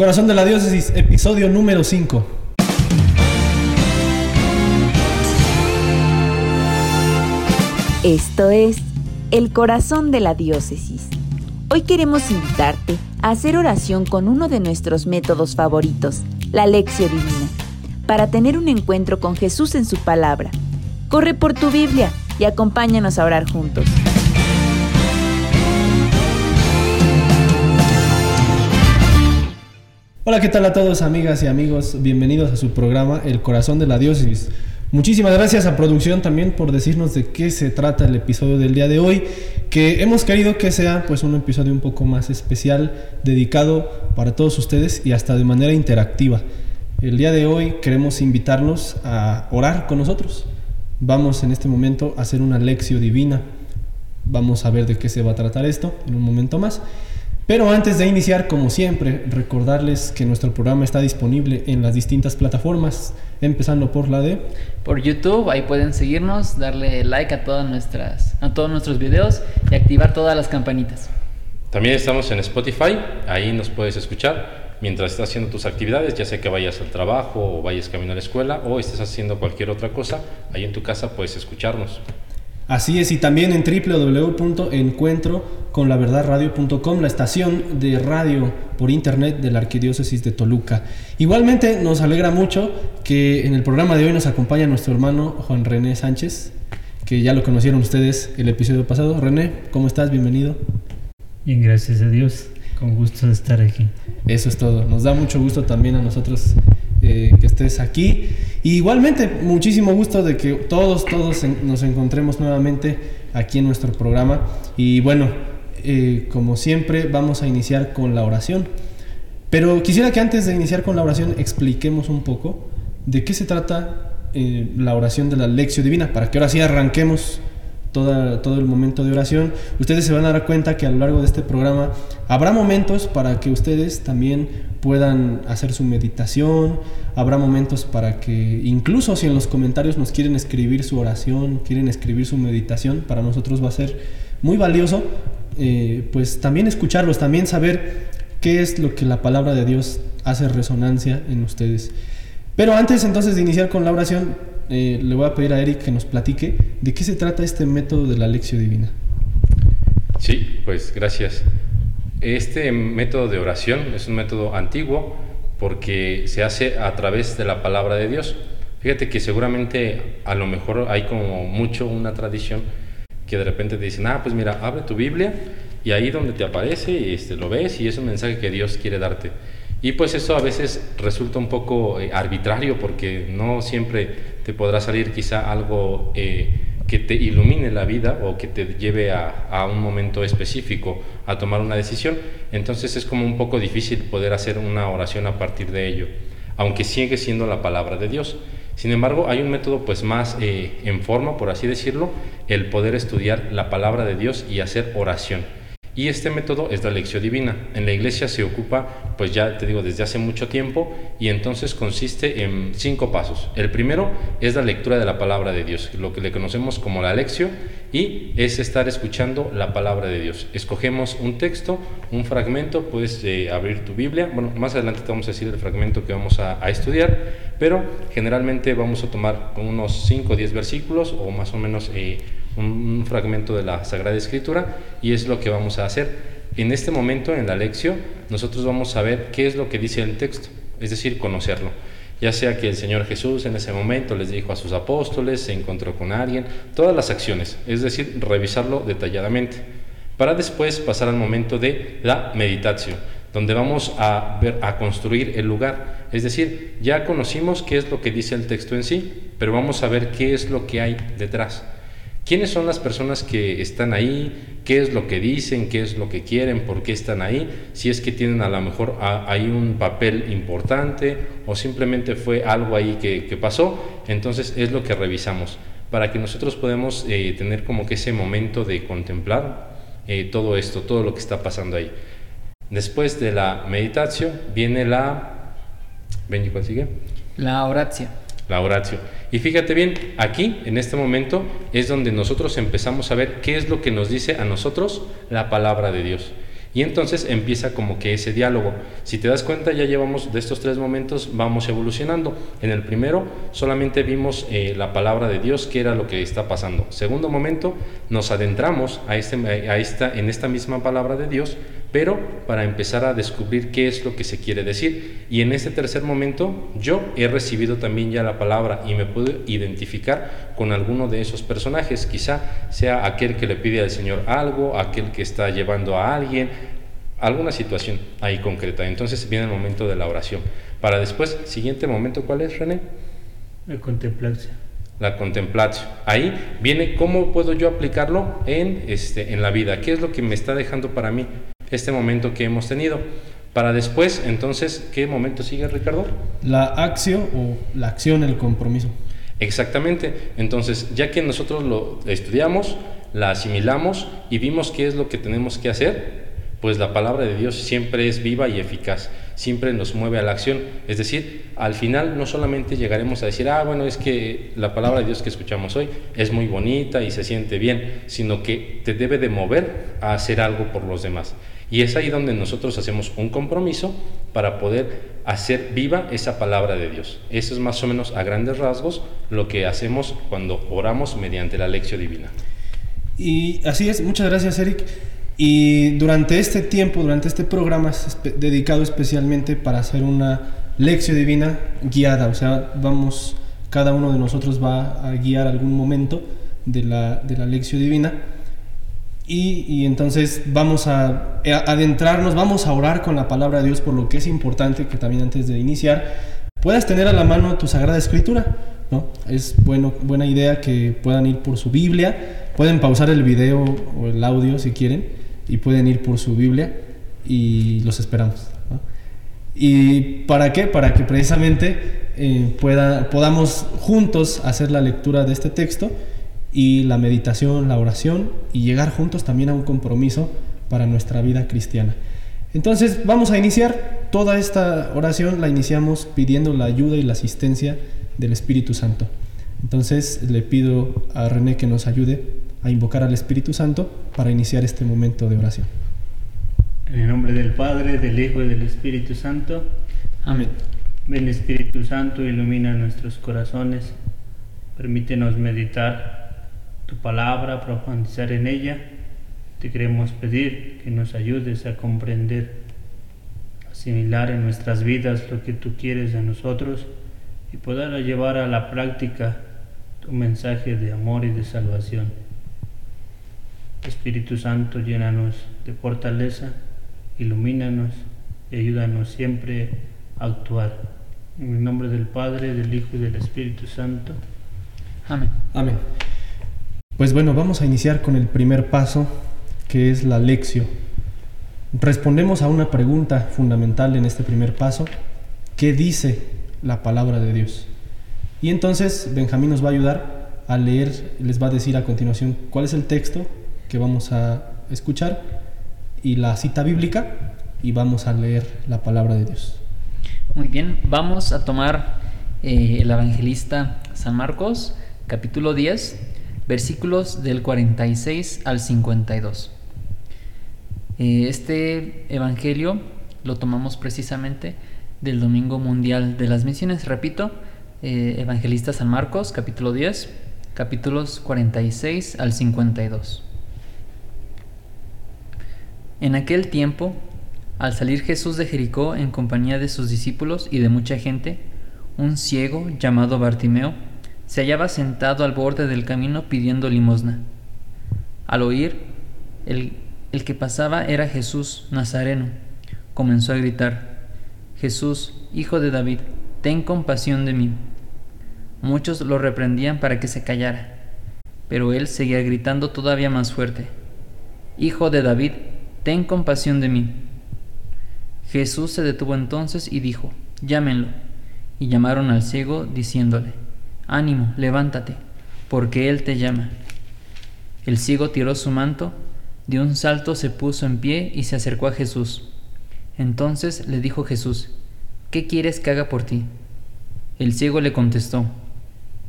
Corazón de la Diócesis, episodio número 5. Esto es El Corazón de la Diócesis. Hoy queremos invitarte a hacer oración con uno de nuestros métodos favoritos, la Lección Divina, para tener un encuentro con Jesús en su palabra. Corre por tu Biblia y acompáñanos a orar juntos. Hola, ¿qué tal a todos amigas y amigos? Bienvenidos a su programa El Corazón de la Diócesis. Muchísimas gracias a producción también por decirnos de qué se trata el episodio del día de hoy, que hemos querido que sea pues un episodio un poco más especial, dedicado para todos ustedes y hasta de manera interactiva. El día de hoy queremos invitarlos a orar con nosotros. Vamos en este momento a hacer una lección divina. Vamos a ver de qué se va a tratar esto en un momento más. Pero antes de iniciar, como siempre, recordarles que nuestro programa está disponible en las distintas plataformas, empezando por la de... Por YouTube, ahí pueden seguirnos, darle like a, todas nuestras, a todos nuestros videos y activar todas las campanitas. También estamos en Spotify, ahí nos puedes escuchar mientras estás haciendo tus actividades, ya sea que vayas al trabajo o vayas camino a la escuela o estés haciendo cualquier otra cosa, ahí en tu casa puedes escucharnos. Así es, y también en www.encuentroconlaverdadradio.com, la estación de radio por internet de la Arquidiócesis de Toluca. Igualmente nos alegra mucho que en el programa de hoy nos acompaña nuestro hermano Juan René Sánchez, que ya lo conocieron ustedes el episodio pasado. René, ¿cómo estás? Bienvenido. Bien, gracias a Dios. Con gusto de estar aquí. Eso es todo. Nos da mucho gusto también a nosotros eh, que estés aquí. igualmente, muchísimo gusto de que todos, todos nos encontremos nuevamente aquí en nuestro programa. Y bueno, eh, como siempre, vamos a iniciar con la oración. Pero quisiera que antes de iniciar con la oración expliquemos un poco de qué se trata eh, la oración de la lección divina, para que ahora sí arranquemos todo el momento de oración. Ustedes se van a dar cuenta que a lo largo de este programa habrá momentos para que ustedes también puedan hacer su meditación, habrá momentos para que incluso si en los comentarios nos quieren escribir su oración, quieren escribir su meditación, para nosotros va a ser muy valioso, eh, pues también escucharlos, también saber qué es lo que la palabra de Dios hace resonancia en ustedes. Pero antes entonces de iniciar con la oración, eh, le voy a pedir a Eric que nos platique de qué se trata este método de la lección divina. Sí, pues gracias. Este método de oración es un método antiguo porque se hace a través de la palabra de Dios. Fíjate que seguramente a lo mejor hay como mucho una tradición que de repente te dicen, ah, pues mira, abre tu Biblia y ahí donde te aparece este, lo ves y es un mensaje que Dios quiere darte. Y pues eso a veces resulta un poco eh, arbitrario porque no siempre te podrá salir quizá algo eh, que te ilumine la vida o que te lleve a, un momento específico a tomar una decisión. Entonces es como un poco difícil poder hacer una oración a partir de ello, aunque sigue siendo la palabra de Dios. Sin embargo, hay un método pues más eh, en forma, por así decirlo, el poder estudiar la palabra de Dios y hacer oración. Y este método es la lección divina. En la iglesia se ocupa, pues ya te digo, desde hace mucho tiempo y entonces consiste en cinco pasos. El primero es la lectura de la palabra de Dios, lo que le conocemos como la lección y es estar escuchando la palabra de Dios. Escogemos un texto, un fragmento, puedes eh, abrir tu Biblia. Bueno, más adelante te vamos a decir el fragmento que vamos a, estudiar, pero generalmente vamos a tomar unos 5 o 10 versículos o más o menos... Eh, un, fragmento de la Sagrada Escritura y es lo que vamos a hacer. En este momento, en la lección, nosotros vamos a ver qué es lo que dice el texto, es decir, conocerlo. Ya sea que el Señor Jesús en ese momento les dijo a sus apóstoles, se encontró con alguien, todas las acciones, es decir, revisarlo detalladamente, para después pasar al momento de la meditación, donde vamos a ver a construir el lugar, es decir, ya conocimos qué es lo que dice el texto en sí, pero vamos a ver qué es lo que hay detrás. ¿Quiénes son las personas que están ahí? ¿Qué es lo que dicen? ¿Qué es lo que quieren? ¿Por qué están ahí? Si es que tienen a lo mejor ahí un papel importante o simplemente fue algo ahí que, pasó, entonces es lo que revisamos para que nosotros podamos eh, tener como que ese momento de contemplar eh, todo esto, todo lo que está pasando ahí. Después de la meditación viene la... ¿Ven cuál sigue? La oración. La oración. Y fíjate bien, aquí, en este momento, es donde nosotros empezamos a ver qué es lo que nos dice a nosotros la palabra de Dios. Y entonces empieza como que ese diálogo. Si te das cuenta, ya llevamos de estos tres momentos, vamos evolucionando. En el primero solamente vimos eh, la palabra de Dios, que era lo que está pasando. Segundo momento, nos adentramos a este, a esta, en esta misma palabra de Dios, pero para empezar a descubrir qué es lo que se quiere decir. Y en este tercer momento, yo he recibido también ya la palabra y me puedo identificar con alguno de esos personajes. Quizá sea aquel que le pide al Señor algo, aquel que está llevando a alguien, alguna situación ahí concreta. Entonces viene el momento de la oración. Para después, siguiente momento, ¿cuál es, René? La contemplación. La contemplación. Ahí viene cómo puedo yo aplicarlo en, este, en la vida. ¿Qué es lo que me está dejando para mí este momento que hemos tenido? Para después, entonces, ¿qué momento sigue, Ricardo? La acción o la acción, el compromiso. Exactamente. Entonces, ya que nosotros lo estudiamos, la asimilamos y vimos qué es lo que tenemos que hacer, pues la palabra de Dios siempre es viva y eficaz, siempre nos mueve a la acción. Es decir, al final no solamente llegaremos a decir, ah, bueno, es que la palabra de Dios que escuchamos hoy es muy bonita y se siente bien, sino que te debe de mover a hacer algo por los demás. Y es ahí donde nosotros hacemos un compromiso para poder hacer viva esa palabra de Dios. Eso es más o menos a grandes rasgos lo que hacemos cuando oramos mediante la lección divina. Y así es, muchas gracias Eric. Y durante este tiempo, durante este programa dedicado especialmente para hacer una lección divina guiada, o sea, vamos, cada uno de nosotros va a guiar algún momento de la, de la lección divina. Y, entonces vamos a, a adentrarnos, vamos a orar con la palabra de Dios, por lo que es importante que también antes de iniciar puedas tener a la mano tu Sagrada Escritura. ¿no? Es bueno, buena idea que puedan ir por su Biblia, pueden pausar el video o el audio si quieren y pueden ir por su Biblia y los esperamos. ¿Y para qué? Para que precisamente eh, podamos juntos hacer la lectura de este texto y la meditación, la oración y llegar juntos también a un compromiso para nuestra vida cristiana. Entonces vamos a iniciar toda esta oración, la iniciamos pidiendo la ayuda y la asistencia del Espíritu Santo. Entonces le pido a René que nos ayude a invocar al Espíritu Santo para iniciar este momento de oración. En el nombre del Padre, del Hijo y del Espíritu Santo. Amén. Ven Espíritu Santo, ilumina nuestros corazones, permítenos meditar tu palabra, profundizar en ella. Te queremos pedir que nos ayudes a comprender, asimilar en nuestras vidas lo que tú quieres de nosotros y poder llevar a la práctica tu mensaje de amor y de salvación. Espíritu Santo, llénanos de fortaleza, ilumínanos y ayúdanos siempre a actuar. En el nombre del Padre, del Hijo y del Espíritu Santo. Amén. Amén. Pues bueno, vamos a iniciar con el primer paso, que es la lección. Respondemos a una pregunta fundamental en este primer paso. ¿Qué dice la palabra de Dios? Y entonces Benjamín nos va a ayudar a leer, les va a decir a continuación cuál es el texto que vamos a escuchar y la cita bíblica y vamos a leer la palabra de Dios. Muy bien, vamos a tomar eh, el evangelista San Marcos, capítulo 10, versículos del 46 al 52. Eh, este evangelio lo tomamos precisamente del Domingo Mundial de las Misiones. Repito, eh, evangelista San Marcos, capítulo 10, capítulos 46 al 52. En aquel tiempo, al salir Jesús de Jericó en compañía de sus discípulos y de mucha gente, un ciego llamado Bartimeo se hallaba sentado al borde del camino pidiendo limosna. Al oír el, el que pasaba era Jesús Nazareno, comenzó a gritar, Jesús, hijo de David, ten compasión de mí. Muchos lo reprendían para que se callara, pero él seguía gritando todavía más fuerte, Hijo de David, ten compasión de mí. Jesús se detuvo entonces y dijo, llámenlo. Y llamaron al ciego, diciéndole, ánimo, levántate, porque él te llama. El ciego tiró su manto, de un salto se puso en pie y se acercó a Jesús. Entonces le dijo Jesús, ¿qué quieres que haga por ti? El ciego le contestó,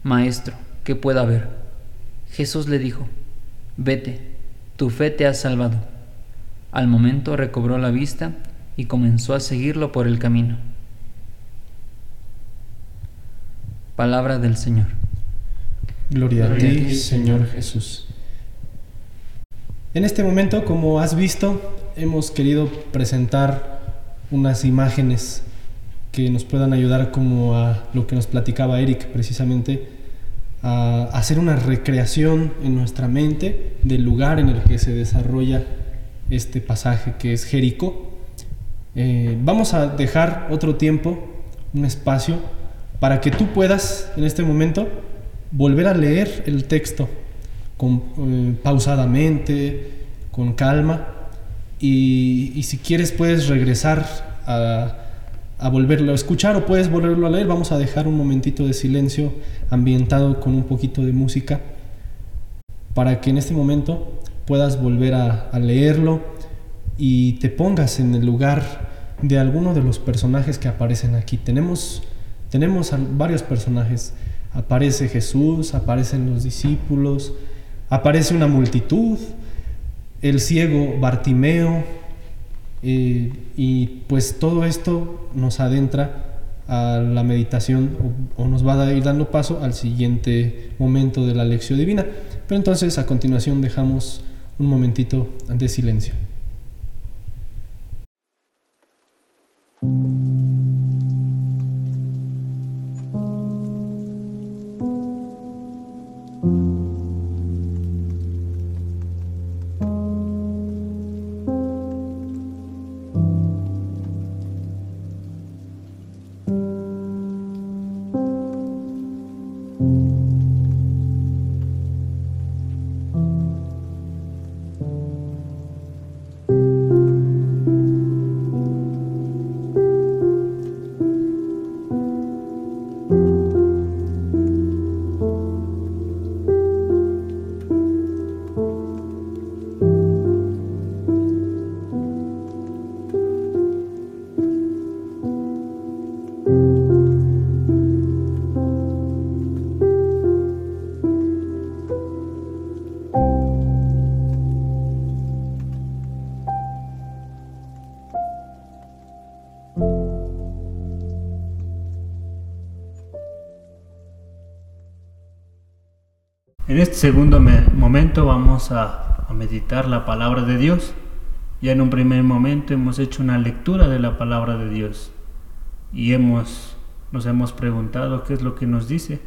Maestro, ¿qué puedo haber? Jesús le dijo, Vete, tu fe te ha salvado. Al momento recobró la vista y comenzó a seguirlo por el camino. Palabra del Señor. Gloria, a ti, Señor Jesús. En este momento, como has visto, hemos querido presentar unas imágenes que nos puedan ayudar como a lo que nos platicaba Eric precisamente, a hacer una recreación en nuestra mente del lugar en el que se desarrolla este pasaje que es Jericó. Eh, vamos a dejar otro tiempo, un espacio, para que tú puedas en este momento volver a leer el texto eh, pausadamente, con calma, y, si quieres puedes regresar a, a, volverlo a escuchar o puedes volverlo a leer. Vamos a dejar un momentito de silencio ambientado con un poquito de música para que en este momento puedas volver a, a leerlo y te pongas en el lugar de alguno de los personajes que aparecen aquí. Tenemos, tenemos varios personajes. Aparece Jesús, aparecen los discípulos, aparece una multitud, el ciego Bartimeo, eh, y pues todo esto nos adentra a la meditación o, nos va a ir dando paso al siguiente momento de la lección divina. Pero entonces a continuación dejamos un momentito de silencio. Este segundo momento vamos a, meditar la palabra de Dios. Ya en un primer momento hemos hecho una lectura de la palabra de Dios y hemos, nos hemos preguntado qué es lo que nos dice.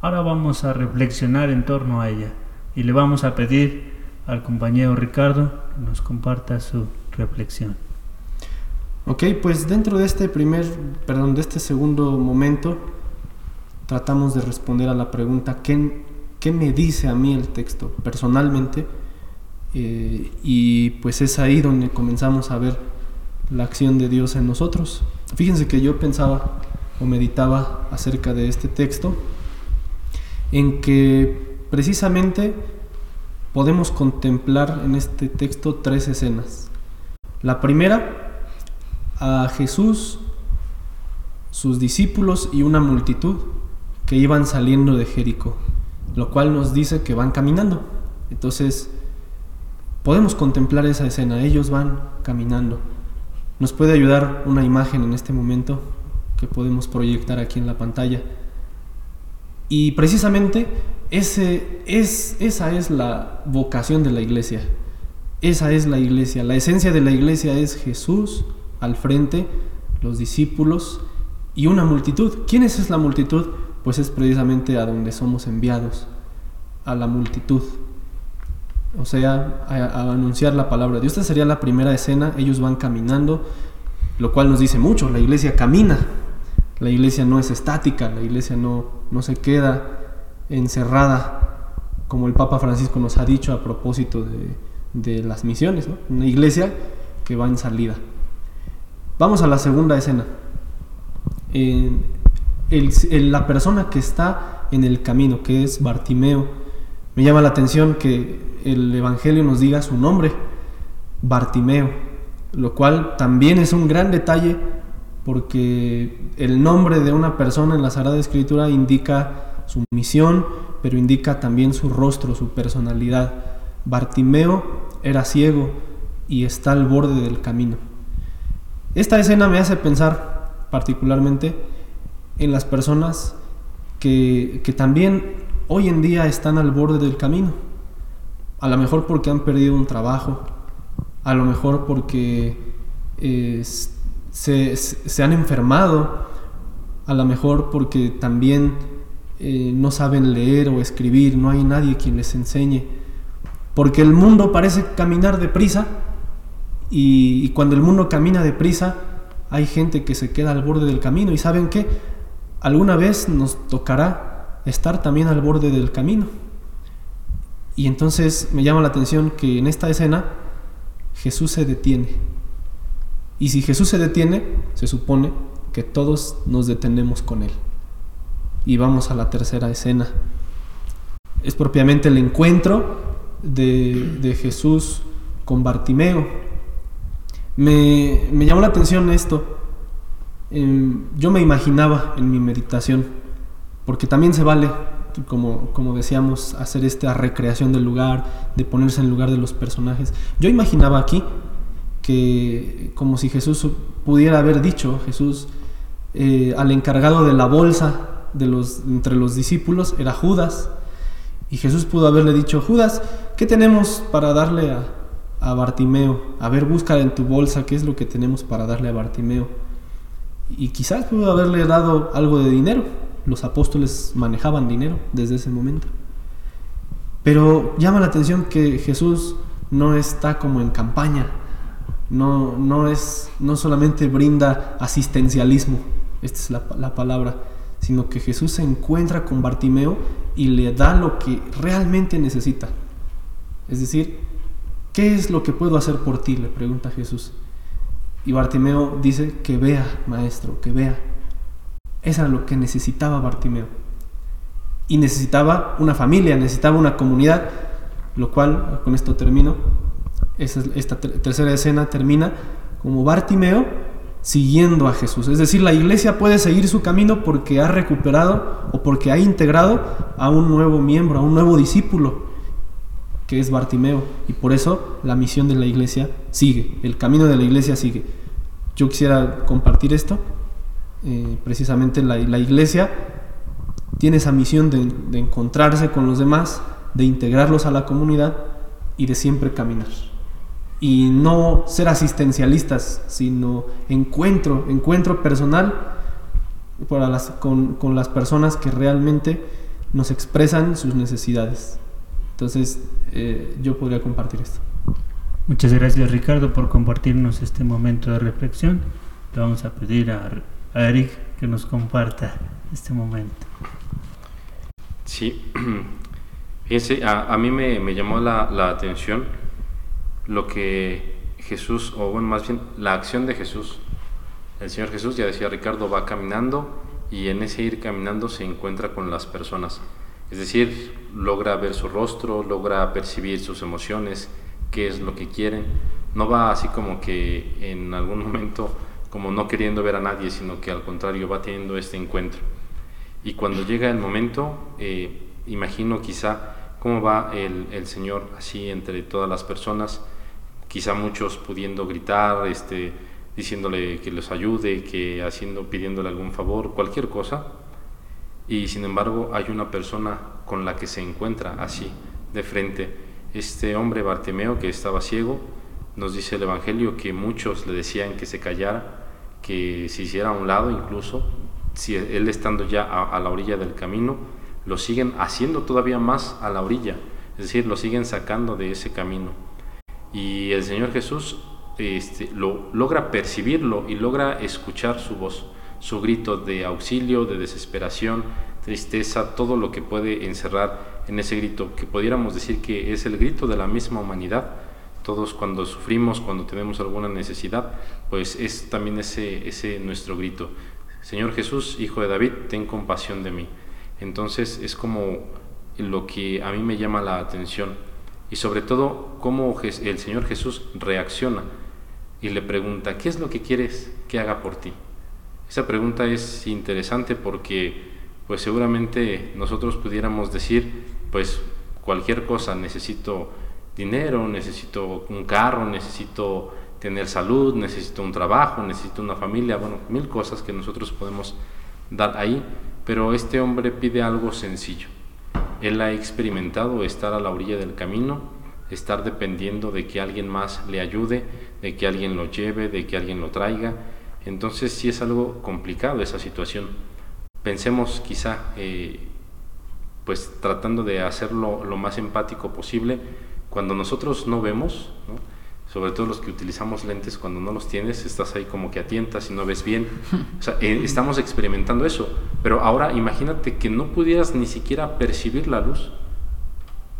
Ahora vamos a reflexionar en torno a ella y le vamos a pedir al compañero Ricardo que nos comparta su reflexión. Ok, pues dentro de este primer, perdón, de este segundo momento, tratamos de responder a la pregunta, ¿qué, qué me dice a mí el texto personalmente. Eh, y pues es ahí donde comenzamos a ver la acción de Dios en nosotros. Fíjense que yo pensaba o meditaba acerca de este texto, en que precisamente podemos contemplar en este texto tres escenas. La primera, a Jesús, sus discípulos y una multitud que iban saliendo de Jericó lo cual nos dice que van caminando. Entonces, podemos contemplar esa escena, ellos van caminando. Nos puede ayudar una imagen en este momento que podemos proyectar aquí en la pantalla. Y precisamente ese es, esa es la vocación de la iglesia. Esa es la iglesia. La esencia de la iglesia es Jesús al frente, los discípulos y una multitud. ¿Quién es la multitud? Pues es precisamente a donde somos enviados, a la multitud. O sea, a, anunciar la palabra de Dios. Esta sería la primera escena, ellos van caminando, lo cual nos dice mucho, la iglesia camina, la iglesia no es estática, la iglesia no, no se queda encerrada, como el Papa Francisco nos ha dicho a propósito de, las misiones, una iglesia que va en salida. Vamos a la segunda escena la persona que está en el camino, que es Bartimeo. Me llama la atención que el Evangelio nos diga su nombre, Bartimeo, lo cual también es un gran detalle porque el nombre de una persona en la Sagrada Escritura indica su misión, pero indica también su rostro, su personalidad. Bartimeo era ciego y está al borde del camino. Esta escena me hace pensar particularmente en las personas que, que también hoy en día están al borde del camino. A lo mejor porque han perdido un trabajo, a lo mejor porque eh, se, se, han enfermado, a lo mejor porque también eh, no saben leer o escribir, no hay nadie quien les enseñe, porque el mundo parece caminar deprisa y, y cuando el mundo camina deprisa hay gente que se queda al borde del camino. Y saben que alguna vez nos tocará estar también al borde del camino. Y entonces me llama la atención que en esta escena Jesús se detiene. Y si Jesús se detiene, se supone que todos nos detenemos con Él. Y vamos a la tercera escena. Es propiamente el encuentro de, Jesús con Bartimeo. Me, llamó la atención esto. Em, yo me imaginaba en mi meditación, porque también se vale como, como decíamos, hacer esta recreación del lugar, de ponerse en lugar de los personajes. Yo imaginaba aquí que como si Jesús pudiera haber dicho, Jesús eh, al encargado de la bolsa de los, entre los discípulos era Judas, y Jesús pudo haberle dicho, Judas, ¿qué tenemos para darle a, a Bartimeo? A ver, busca en tu bolsa qué es lo que tenemos para darle a Bartimeo. Y quizás pudo haberle dado algo de dinero, los apóstoles manejaban dinero desde ese momento. Pero llama la atención que Jesús no está como en campaña, no, no, es, no solamente brinda asistencialismo, esta es la, la palabra, sino que Jesús se encuentra con Bartimeo y le da lo que realmente necesita. Es decir, ¿qué es lo que puedo hacer por ti? le pregunta Jesús. Y Bartimeo dice que vea, maestro, que vea. Eso era lo que necesitaba Bartimeo. Y necesitaba una familia, necesitaba una comunidad, lo cual, con esto termino, esta tercera escena termina como Bartimeo siguiendo a Jesús. Es decir, la iglesia puede seguir su camino porque ha recuperado o porque ha integrado a un nuevo miembro, a un nuevo discípulo, que es Bartimeo. Y por eso la misión de la iglesia sigue, el camino de la iglesia sigue. Yo quisiera compartir esto eh, precisamente la, iglesia tiene esa misión de, encontrarse con los demás, de integrarlos a la comunidad y de siempre caminar. Y no ser asistencialistas, sino encuentro, encuentro personal para las, con, con las personas que realmente nos expresan sus necesidades. Entonces, eh, yo podría compartir esto. Muchas gracias Ricardo por compartirnos este momento de reflexión. Le vamos a pedir a a Eric que nos comparta este momento. Sí, fíjense, a, mí me, llamó la, la, atención lo que Jesús, o bueno, más bien la acción de Jesús. El Señor Jesús, ya decía Ricardo, va caminando y en ese ir caminando se encuentra con las personas. Es decir, logra ver su rostro, logra percibir sus emociones, qué es lo que quieren. No va así como que en algún momento como no queriendo ver a nadie, sino que al contrario va teniendo este encuentro. Y cuando llega el momento, eh, imagino quizá cómo va el, el, Señor así entre todas las personas, quizá muchos pudiendo gritar, este, diciéndole que los ayude, que haciendo, pidiéndole algún favor, cualquier cosa. Y sin embargo hay una persona con la que se encuentra así, de frente. Este hombre Bartimeo que estaba ciego, nos dice el Evangelio que muchos le decían que se callara, que se hiciera a un lado incluso, si él estando ya a, la orilla del camino, lo siguen haciendo todavía más a la orilla, es decir, lo siguen sacando de ese camino. Y el Señor Jesús este, lo, logra percibirlo y logra escuchar su voz, su grito de auxilio, de desesperación, tristeza, todo lo que puede encerrar en ese grito, que pudiéramos decir que es el grito de la misma humanidad, todos cuando sufrimos, cuando tenemos alguna necesidad, pues es también ese, ese nuestro grito. Señor Jesús, Hijo de David, ten compasión de mí. Entonces es como lo que a mí me llama la atención y sobre todo cómo el Señor Jesús reacciona y le pregunta, ¿qué es lo que quieres que haga por ti? Esa pregunta es interesante porque pues seguramente nosotros pudiéramos decir, pues cualquier cosa necesito dinero, necesito un carro, necesito tener salud, necesito un trabajo, necesito una familia, bueno, mil cosas que nosotros podemos dar ahí, pero este hombre pide algo sencillo. Él ha experimentado estar a la orilla del camino, estar dependiendo de que alguien más le ayude, de que alguien lo lleve, de que alguien lo traiga. Entonces sí es algo complicado esa situación. Pensemos quizá, eh, pues tratando de hacerlo lo más empático posible, cuando nosotros no vemos, sobre todo los que utilizamos lentes, cuando no los tienes, estás ahí como que atientas y no ves bien. O sea, eh, estamos experimentando eso. Pero ahora imagínate que no pudieras ni siquiera percibir la luz.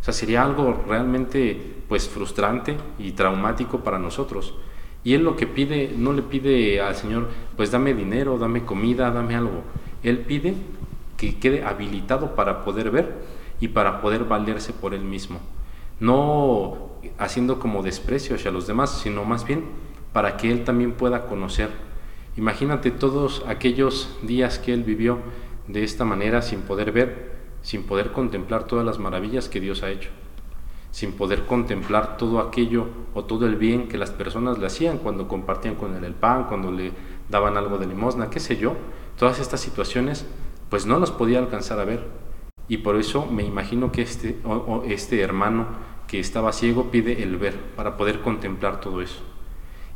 O sea, sería algo realmente pues frustrante y traumático para nosotros. Y él lo que pide, no le pide al Señor, pues dame dinero, dame comida, dame algo. Él pide que quede habilitado para poder ver y para poder valerse por él mismo. No haciendo como desprecio hacia los demás, sino más bien para que él también pueda conocer. Imagínate todos aquellos días que él vivió de esta manera sin poder ver, sin poder contemplar todas las maravillas que Dios ha hecho, sin poder contemplar todo aquello o todo el bien que las personas le hacían cuando compartían con él el pan, cuando le daban algo de limosna, qué sé yo, todas estas situaciones, pues no las podía alcanzar a ver. Y por eso me imagino que este, este hermano que estaba ciego pide el ver para poder contemplar todo eso.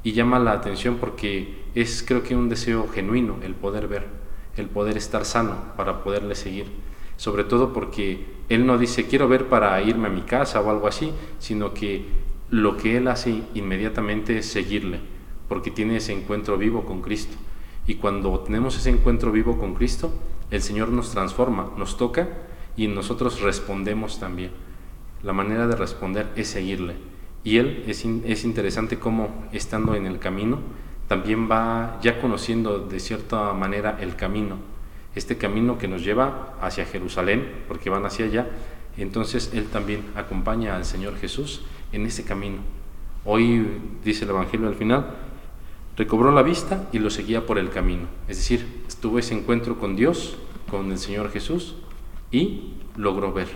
Y llama la atención porque es creo que un deseo genuino el poder ver, el poder estar sano para poderle seguir. Sobre todo porque él no dice quiero ver para irme a mi casa o algo así, sino que lo que él hace inmediatamente es seguirle, porque tiene ese encuentro vivo con Cristo. Y cuando tenemos ese encuentro vivo con Cristo, el Señor nos transforma, nos toca y nosotros respondemos también la manera de responder es seguirle. Y él es, es interesante cómo estando en el camino, también va ya conociendo de cierta manera el camino, este camino que nos lleva hacia Jerusalén, porque van hacia allá, entonces él también acompaña al Señor Jesús en ese camino. Hoy dice el Evangelio al final, recobró la vista y lo seguía por el camino, es decir, estuvo ese encuentro con Dios, con el Señor Jesús y logró ver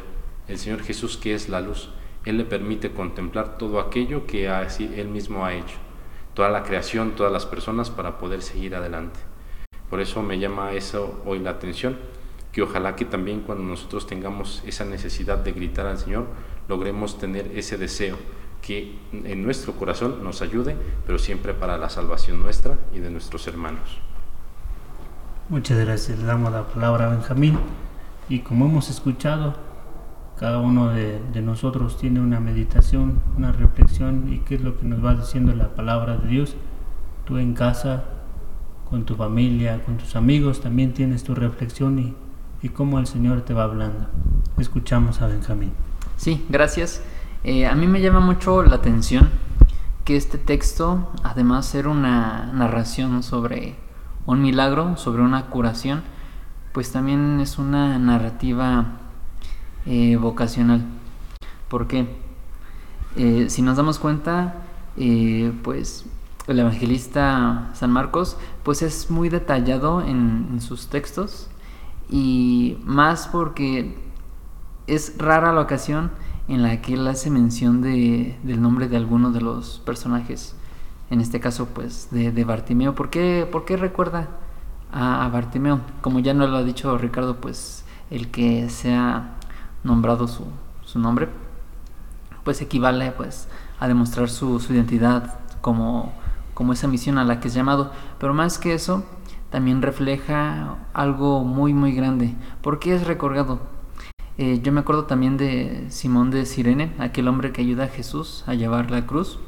el Señor Jesús que es la luz. Él le permite contemplar todo aquello que así Él mismo ha hecho, toda la creación, todas las personas para poder seguir adelante. Por eso me llama eso hoy la atención, que ojalá que también cuando nosotros tengamos esa necesidad de gritar al Señor, logremos tener ese deseo que en nuestro corazón nos ayude, pero siempre para la salvación nuestra y de nuestros hermanos. Muchas gracias, le damos la palabra a Benjamín y como hemos escuchado, cada uno de, nosotros tiene una meditación, una reflexión y qué es lo que nos va diciendo la palabra de Dios. Tú en casa, con tu familia, con tus amigos, también tienes tu reflexión y, y cómo el Señor te va hablando. Escuchamos a Benjamín. Sí, gracias. Eh, a mí me llama mucho la atención que este texto, además de ser una narración sobre un milagro, sobre una curación, pues también es una narrativa eh, vocacional. porque eh, si nos damos cuenta, pues el evangelista San Marcos, pues es muy detallado en, sus textos y más porque es rara la ocasión en la que él hace mención de, del nombre de alguno de los personajes, en este caso pues de, Bartimeo. ¿Por qué, recuerda a, Bartimeo? Como ya no lo ha dicho Ricardo, pues el que sea nombrado su, su nombre, pues equivale pues a demostrar su, su identidad como, como esa misión a la que es llamado. Pero más que eso, también refleja algo muy muy grande. porque es recordado? Eh, yo me acuerdo también de Simón de Sirene, aquel hombre que ayuda a Jesús a llevar la cruz.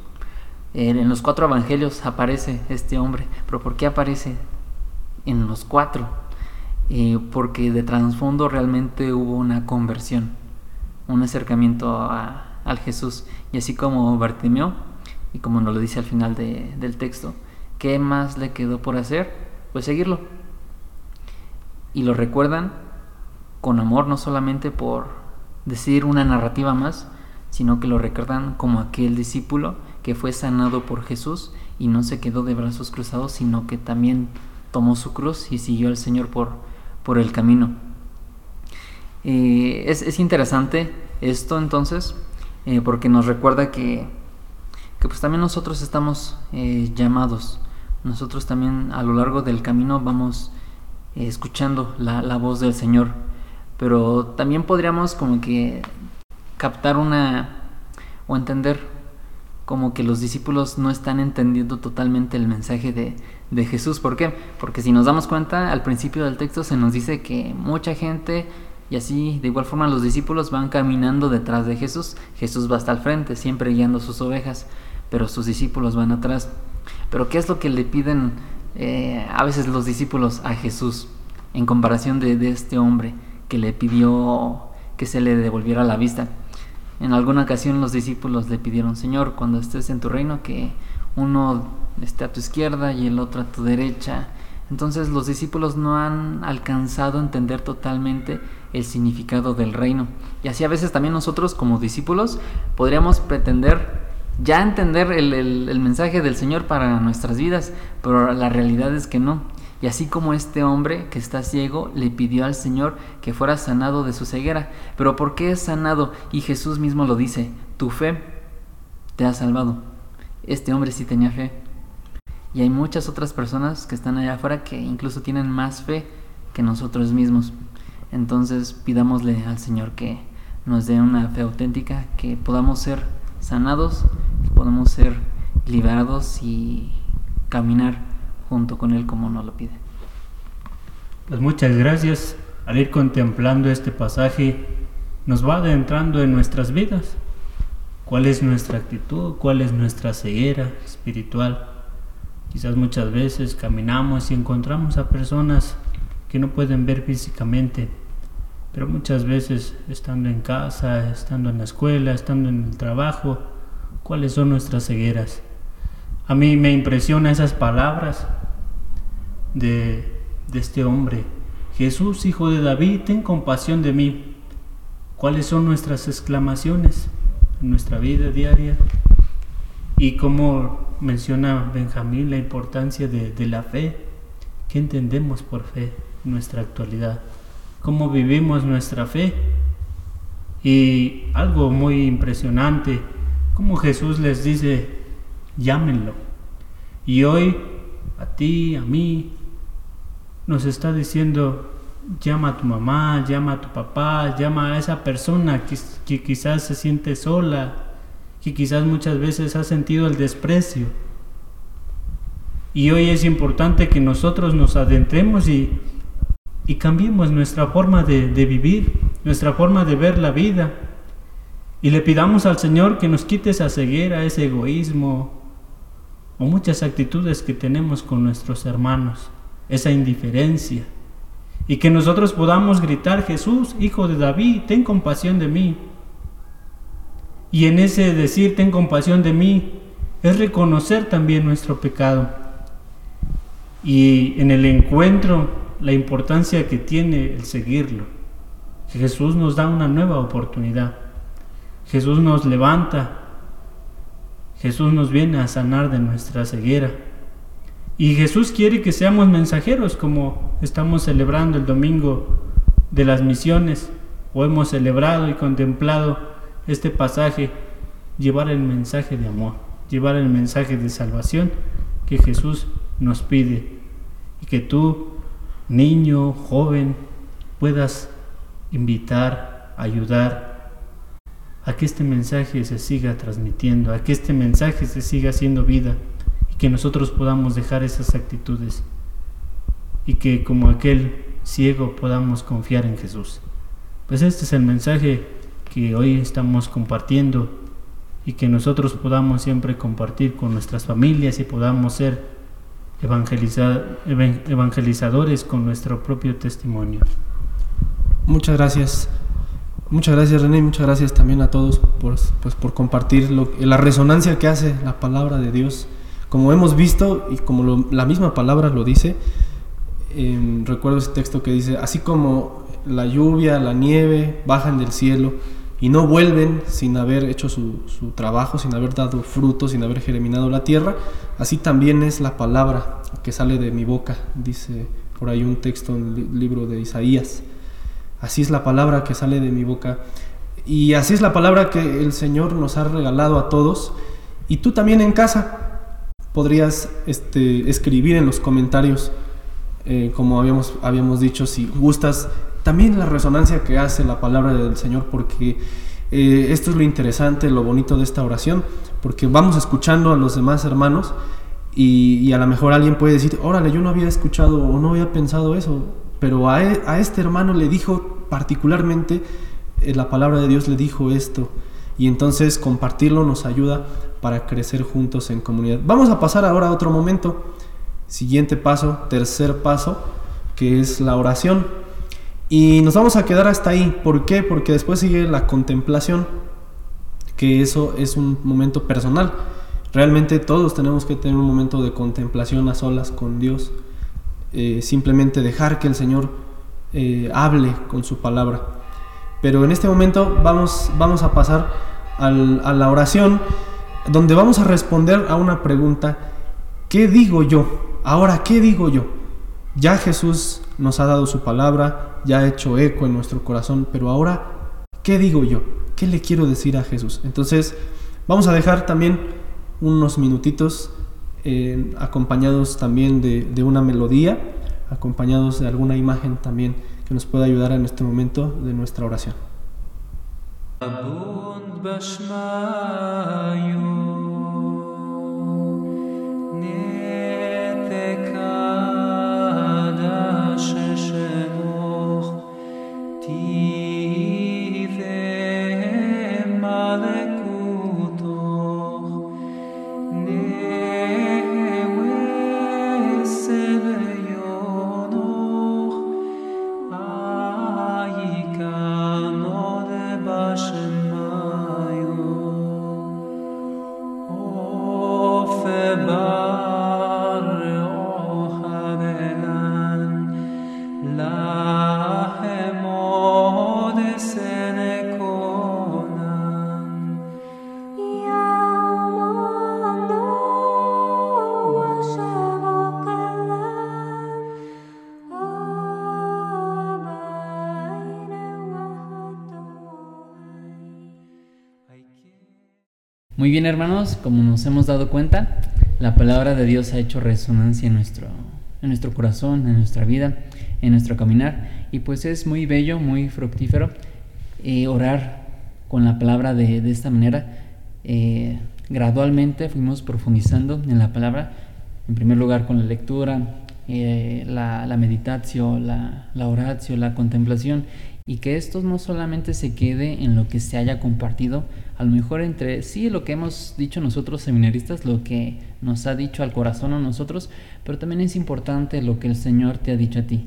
en los cuatro evangelios aparece este hombre, pero ¿por qué aparece en los cuatro? porque de trasfondo realmente hubo una conversión, un acercamiento al Jesús. Y así como Bartimeo, y como nos lo dice al final del texto, ¿qué más le quedó por hacer? Pues seguirlo. Y lo recuerdan con amor, no solamente por decir una narrativa más, sino que lo recuerdan como aquel discípulo que fue sanado por Jesús y no se quedó de brazos cruzados, sino que también tomó su cruz y siguió al Señor por, por el camino. es, interesante esto entonces, eh, porque nos recuerda que, pues también nosotros estamos eh, llamados, nosotros también a lo largo del camino vamos eh, escuchando la, la voz del Señor, pero también podríamos como que captar una o entender como que los discípulos no están entendiendo totalmente el mensaje de, de, Jesús. ¿Por qué? Porque si nos damos cuenta, al principio del texto se nos dice que mucha gente y así de igual forma los discípulos van caminando detrás de Jesús. Jesús va hasta el frente, siempre guiando sus ovejas, pero sus discípulos van atrás. Pero ¿qué es lo que le piden eh, a veces los discípulos a Jesús en comparación de, de este hombre que le pidió que se le devolviera la vista? En alguna ocasión los discípulos le pidieron, Señor, cuando estés en tu reino, que uno esté a tu izquierda y el otro a tu derecha. Entonces los discípulos no han alcanzado a entender totalmente el significado del reino. Y así a veces también nosotros como discípulos podríamos pretender ya entender el, mensaje del Señor para nuestras vidas, pero la realidad es que no. Y así como este hombre que está ciego le pidió al Señor que fuera sanado de su ceguera. Pero ¿por qué es sanado? Y Jesús mismo lo dice, tu fe te ha salvado. Este hombre sí tenía fe. Y hay muchas otras personas que están allá afuera que incluso tienen más fe que nosotros mismos. Entonces pidámosle al Señor que nos dé una fe auténtica, que podamos ser sanados, que podamos ser liberados y caminar junto con Él como nos lo pide. Pues muchas gracias. Al ir contemplando este pasaje, nos va adentrando en nuestras vidas. ¿Cuál es nuestra actitud? ¿Cuál es nuestra ceguera espiritual? Quizás muchas veces caminamos y encontramos a personas que no pueden ver físicamente, pero muchas veces estando en casa, estando en la escuela, estando en el trabajo, ¿cuáles son nuestras cegueras? A mí me impresiona esas palabras de, de este hombre. Jesús, hijo de David, ten compasión de mí. ¿Cuáles son nuestras exclamaciones en nuestra vida diaria? Y como menciona Benjamín la importancia de, de la fe. ¿Qué entendemos por fe en nuestra actualidad? ¿Cómo vivimos nuestra fe? Y algo muy impresionante, como Jesús les dice, llámenlo. Y hoy a ti, a mí, nos está diciendo, llama a tu mamá, llama a tu papá, llama a esa persona que, que, quizás se siente sola, que quizás muchas veces ha sentido el desprecio. Y hoy es importante que nosotros nos adentremos y, y cambiemos nuestra forma de, de vivir, nuestra forma de ver la vida. Y le pidamos al Señor que nos quite esa ceguera, ese egoísmo o muchas actitudes que tenemos con nuestros hermanos, esa indiferencia. Y que nosotros podamos gritar, Jesús, hijo de David, ten compasión de mí. Y en ese decir, ten compasión de mí, es reconocer también nuestro pecado. Y en el encuentro, la importancia que tiene el seguirlo. Jesús nos da una nueva oportunidad. Jesús nos levanta. Jesús nos viene a sanar de nuestra ceguera. Y Jesús quiere que seamos mensajeros como estamos celebrando el domingo de las misiones o hemos celebrado y contemplado este pasaje, llevar el mensaje de amor, llevar el mensaje de salvación que Jesús nos pide y que tú, niño, joven, puedas invitar, ayudar a que este mensaje se siga transmitiendo, a que este mensaje se siga haciendo vida que nosotros podamos dejar esas actitudes y que como aquel ciego podamos confiar en Jesús. Pues este es el mensaje que hoy estamos compartiendo y que nosotros podamos siempre compartir con nuestras familias y podamos ser evangelizadores con nuestro propio testimonio. Muchas gracias. Muchas gracias René, muchas gracias también a todos por, pues, por compartir lo, la resonancia que hace la palabra de Dios como hemos visto y como la misma palabra lo dice, eh, recuerdo ese texto que dice, así como la lluvia, la nieve bajan del cielo y no vuelven sin haber hecho su, trabajo, sin haber dado fruto, sin haber germinado la tierra, así también es la palabra que sale de mi boca, dice por ahí un texto en el libro de Isaías. Así es la palabra que sale de mi boca. Y así es la palabra que el Señor nos ha regalado a todos. Y tú también en casa podrías este, escribir en los comentarios, eh, como habíamos, habíamos dicho, si gustas, también la resonancia que hace la palabra del Señor, porque eh, esto es lo interesante, lo bonito de esta oración, porque vamos escuchando a los demás hermanos y, a lo mejor alguien puede decir, órale, yo no había escuchado o no había pensado eso, pero a, e, a este hermano le dijo particularmente eh, la palabra de Dios le dijo esto. Y entonces compartirlo nos ayuda para crecer juntos en comunidad. Vamos a pasar ahora a otro momento. Siguiente paso, tercer paso, que es la oración. Y nos vamos a quedar hasta ahí. ¿Por qué? Porque después sigue la contemplación, que eso es un momento personal. Realmente todos tenemos que tener un momento de contemplación a solas con Dios. Eh, simplemente dejar que el Señor eh, hable con su palabra. Pero en este momento vamos, vamos a pasar a la oración donde vamos a responder a una pregunta. ¿Qué digo yo? Ahora, ¿qué digo yo? Ya Jesús nos ha dado su palabra, ya ha hecho eco en nuestro corazón, pero ahora, ¿qué digo yo? ¿Qué le quiero decir a Jesús? Entonces, vamos a dejar también unos minutitos eh, acompañados también de, de una melodía, acompañados de alguna imagen también que nos pueda ayudar en este momento de nuestra oración. Muy bien hermanos, como nos hemos dado cuenta, la palabra de Dios ha hecho resonancia en nuestro, en nuestro corazón, en nuestra vida, en nuestro caminar. Y pues es muy bello, muy fructífero eh, orar con la palabra de, esta manera. Eh, gradualmente fuimos profundizando en la palabra, en primer lugar con la lectura, eh, la, meditación, la, oratio, la contemplación, y que esto no solamente se quede en lo que se haya compartido, a lo mejor entre sí lo que hemos dicho nosotros seminaristas, lo que nos ha dicho al corazón a nosotros, pero también es importante lo que el Señor te ha dicho a ti.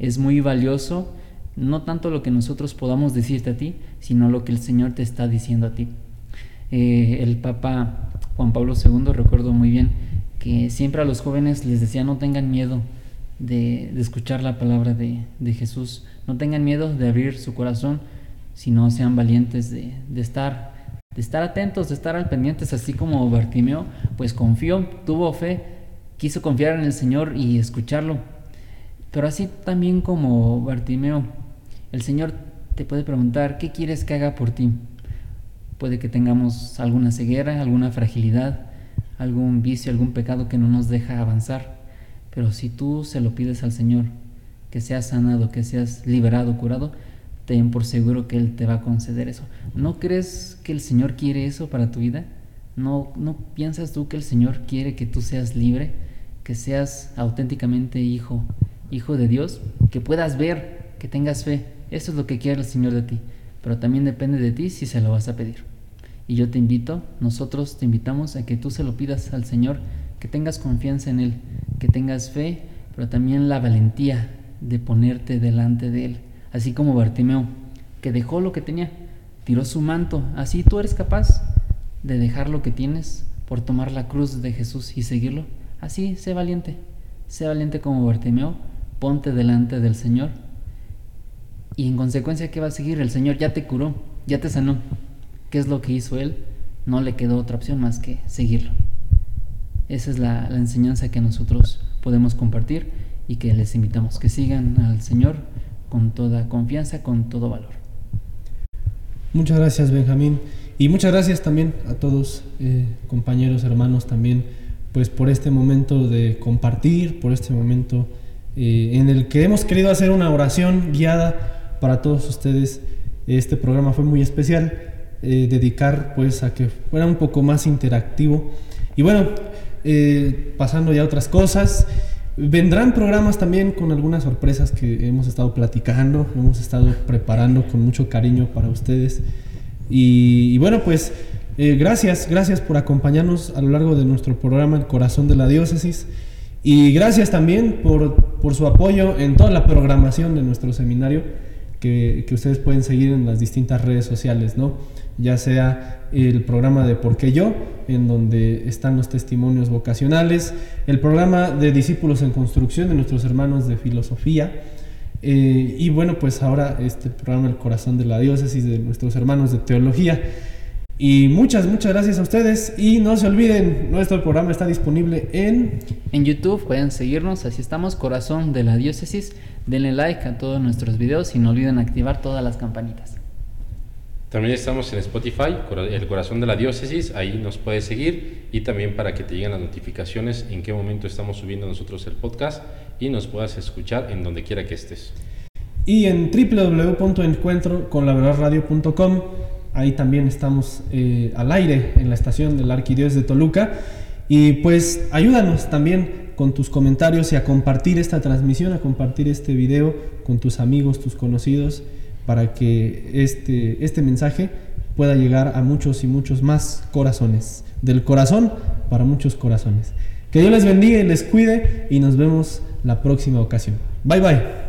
Es muy valioso no tanto lo que nosotros podamos decirte a ti, sino lo que el Señor te está diciendo a ti. Eh, el Papa Juan Pablo II, recuerdo muy bien, que siempre a los jóvenes les decía no tengan miedo de, escuchar la palabra de, Jesús. No tengan miedo de abrir su corazón, sino sean valientes de, estar, de estar atentos, de estar al pendientes, así como Bartimeo, pues confió, tuvo fe, quiso confiar en el Señor y escucharlo. Pero así también como Bartimeo, el Señor te puede preguntar, ¿qué quieres que haga por ti? Puede que tengamos alguna ceguera, alguna fragilidad, algún vicio, algún pecado que no nos deja avanzar. Pero si tú se lo pides al Señor, que seas sanado, que seas liberado, curado, ten por seguro que Él te va a conceder eso. ¿No crees que el Señor quiere eso para tu vida? ¿No, ¿No piensas tú que el Señor quiere que tú seas libre, que seas auténticamente hijo, hijo de Dios, que puedas ver, que tengas fe? Eso es lo que quiere el Señor de ti, pero también depende de ti si se lo vas a pedir. Y yo te invito, nosotros te invitamos a que tú se lo pidas al Señor, que tengas confianza en Él, que tengas fe, pero también la valentía de ponerte delante de Él. Así como Bartimeo, que dejó lo que tenía, tiró su manto. Así tú eres capaz de dejar lo que tienes por tomar la cruz de Jesús y seguirlo. Así, sé valiente. Sé valiente como Bartimeo, ponte delante del Señor. Y en consecuencia, ¿qué va a seguir? El Señor ya te curó, ya te sanó. ¿Qué es lo que hizo Él? No le quedó otra opción más que seguirlo. Esa es la, enseñanza que nosotros podemos compartir y que les invitamos que sigan al Señor con toda confianza, con todo valor. Muchas gracias, Benjamín. Y muchas gracias también a todos, eh, compañeros, hermanos, también, pues por este momento de compartir, por este momento eh, en el que hemos querido hacer una oración guiada para todos ustedes. Este programa fue muy especial, eh, dedicar pues a que fuera un poco más interactivo. Y bueno, pasando ya a otras cosas, vendrán programas también con algunas sorpresas que hemos estado platicando, hemos estado preparando con mucho cariño para ustedes. Y, bueno, pues eh, gracias, gracias por acompañarnos a lo largo de nuestro programa El Corazón de la Diócesis. Y gracias también por, por su apoyo en toda la programación de nuestro seminario que, que, ustedes pueden seguir en las distintas redes sociales, ¿no? Ya sea el programa de ¿Por qué yo? en donde están los testimonios vocacionales, el programa de Discípulos en Construcción de nuestros hermanos de Filosofía, eh, y bueno, pues ahora este programa El Corazón de la Diócesis de nuestros hermanos de Teología. Y muchas, muchas gracias a ustedes. Y no se olviden, nuestro programa está disponible en... En YouTube pueden seguirnos, así estamos, Corazón de la Diócesis. Denle like a todos nuestros videos y no olviden activar todas las campanitas. También estamos en Spotify, El Corazón de la Diócesis, ahí nos puedes seguir y también para que te lleguen las notificaciones en qué momento estamos subiendo nosotros el podcast y nos puedas escuchar en donde quiera que estés. Y en www.encuentroconlavedradio.com, ahí también estamos eh, al aire en la estación de la Arquidiócesis de Toluca. Y pues ayúdanos también con tus comentarios y a compartir esta transmisión, a compartir este video con tus amigos, tus conocidos para que este, este mensaje pueda llegar a muchos y muchos más corazones. Del corazón para muchos corazones. Que Dios les bendiga y les cuide y nos vemos la próxima ocasión. Bye bye.